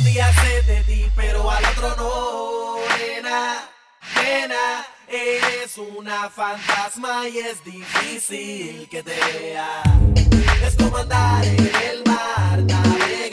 un día sé de ti, pero al otro no, nena, nena. Eres una fantasma y es difícil que te vea. Es como andar en el mar, navegar.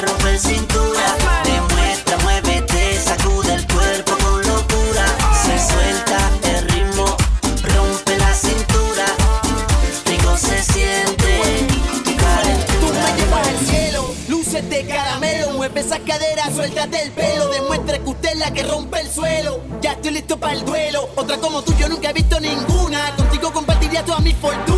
rompe el cintura. Demuestra, muévete, sacude el cuerpo con locura. Se suelta el ritmo, rompe la cintura. Rico se siente, calentura. Tú me llevas al cielo, luces de caramelo. Mueve esa cadera, suéltate el pelo. Demuestra que usted es la que rompe el suelo. Ya estoy listo para el duelo. Otra como tú, yo nunca he visto ninguna. Contigo compartiría toda mi fortuna.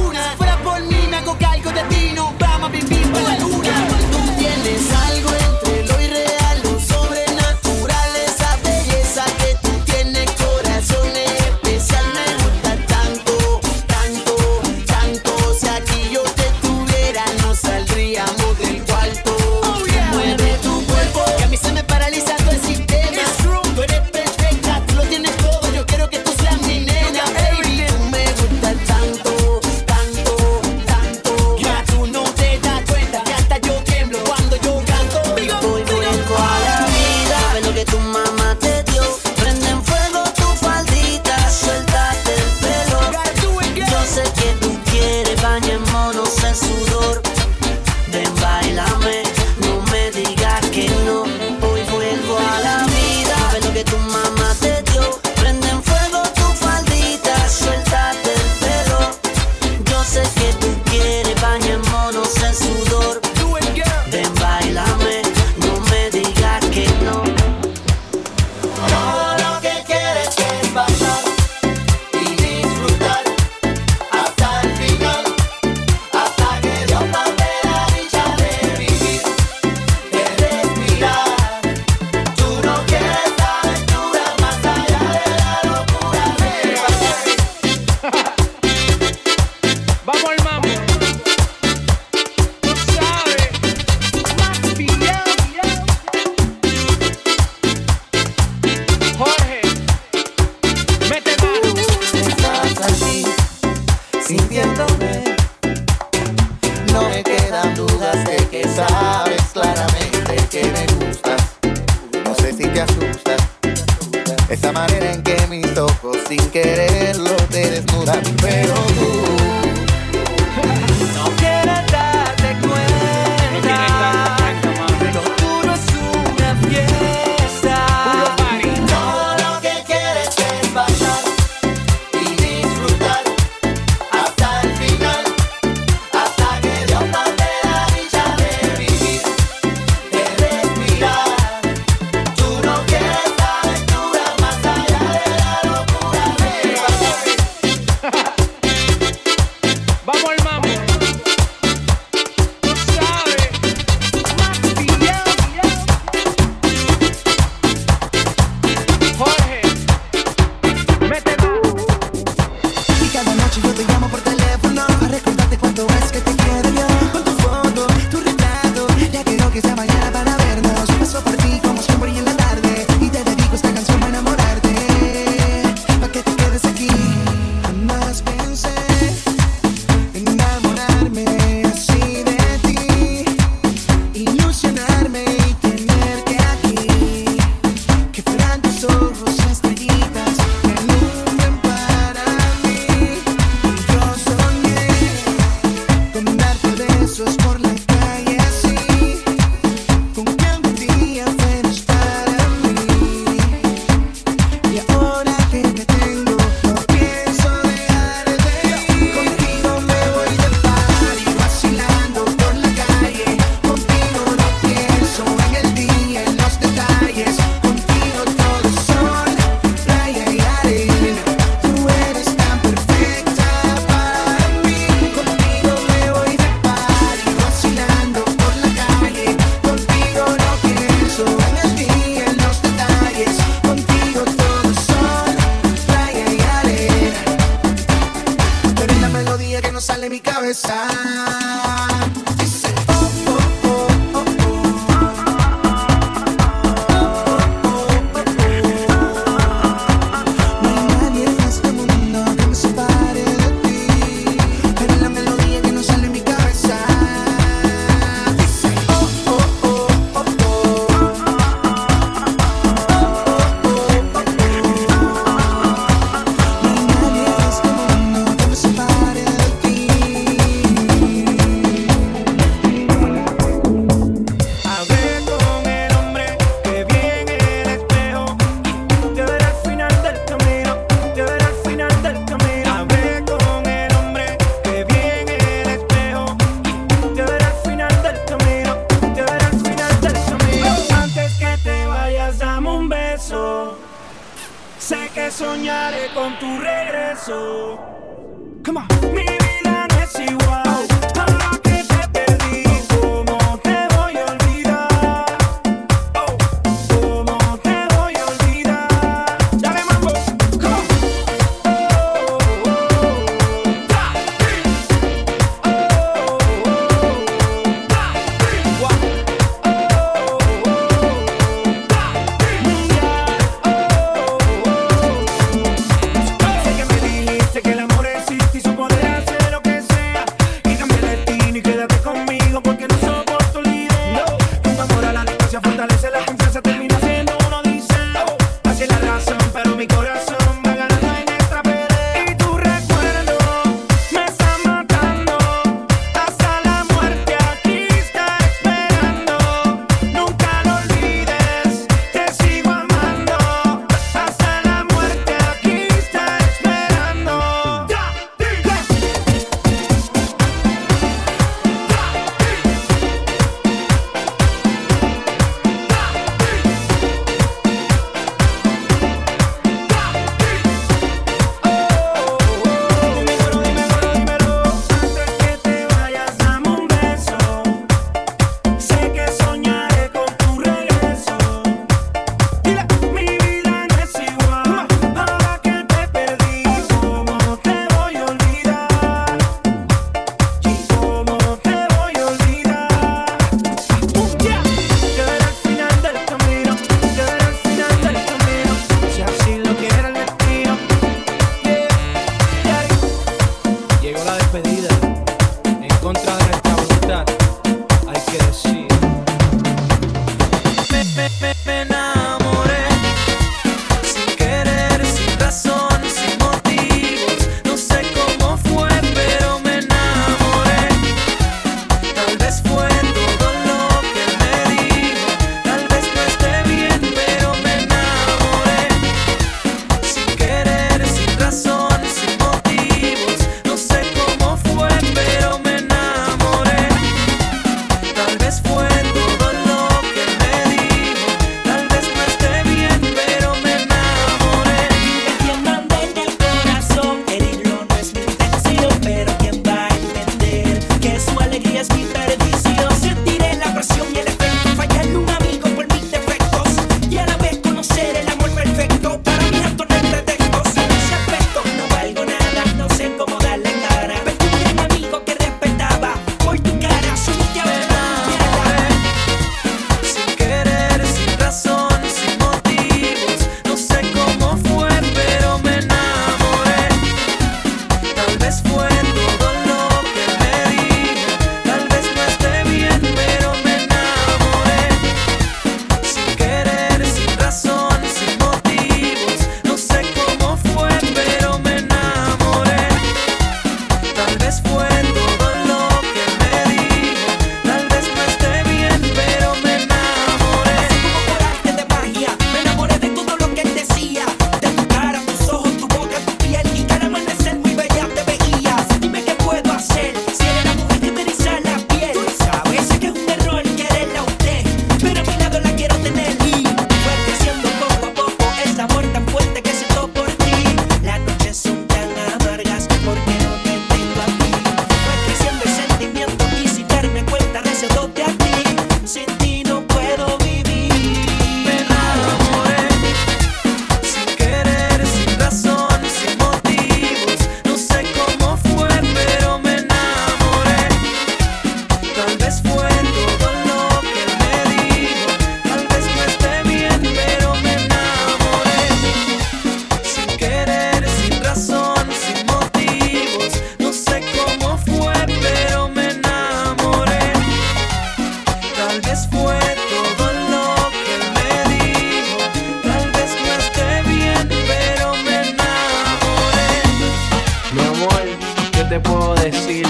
Te puedo decir?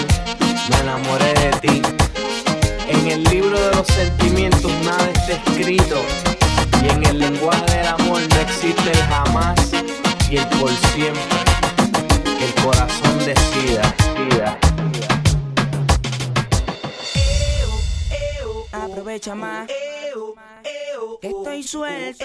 Me enamoré de ti. En el libro de los sentimientos nada está escrito. Y en el lenguaje del amor no existe el jamás y el por siempre. Que el corazón decida. decida. Aprovecha más. Estoy suelto.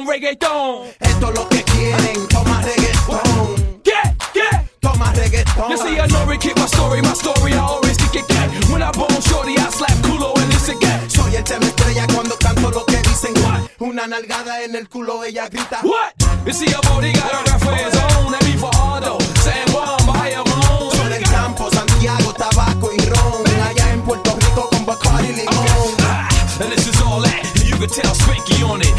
What? Want reggaeton. Esto es lo que quieren, toma reggaetón. Get, get. Toma reggaetón. You see, I know it, keep my story, my story, I always kick it. When I bone shorty, I slap culo and listen again. Soy el tema estrella cuando canto lo que dicen. Una nalgada en el culo, ella grita. What? You see, a body got a his own. And me for Ardo, San Juan, Bahia, Ramon. Soy del campo, Santiago, tabaco y ron. Allá en Puerto Rico con Bacardi y limón. And this is all that. You can tell Spanky on it.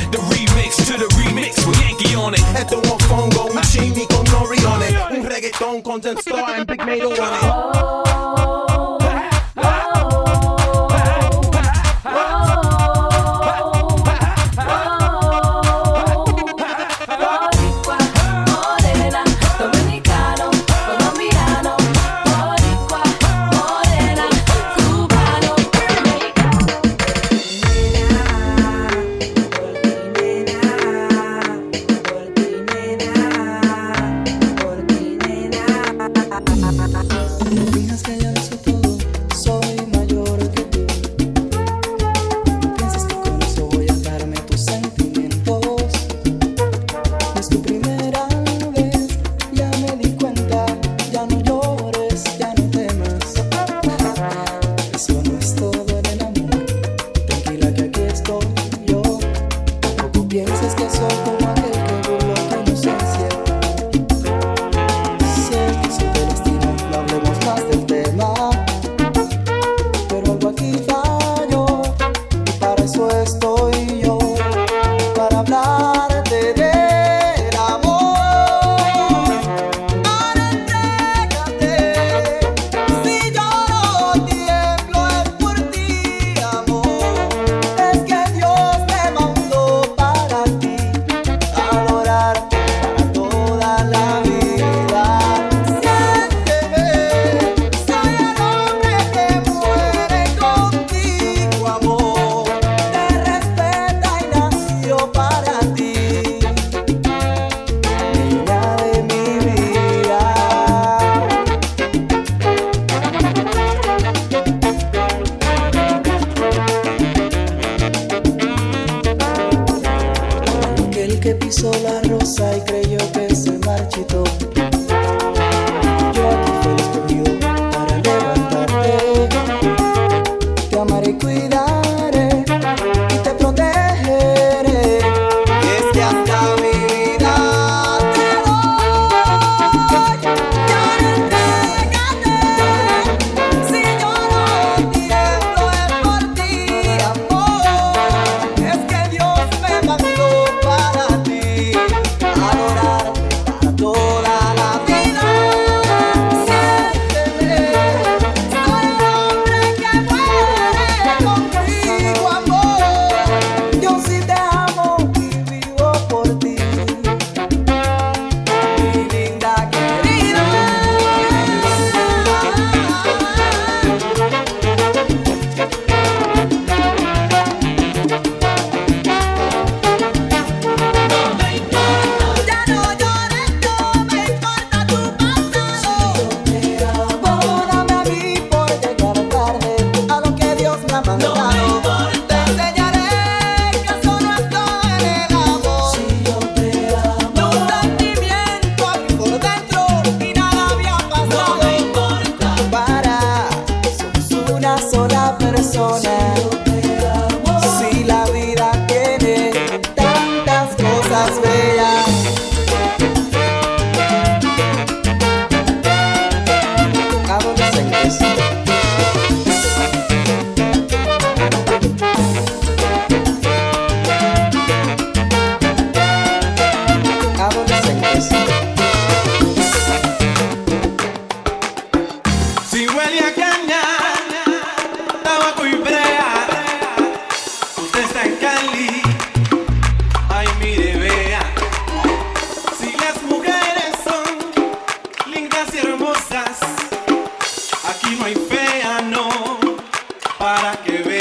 Reggaetón con Zen Star and Big Mato on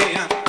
yeah.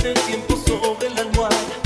El tiempo sobre la almohada.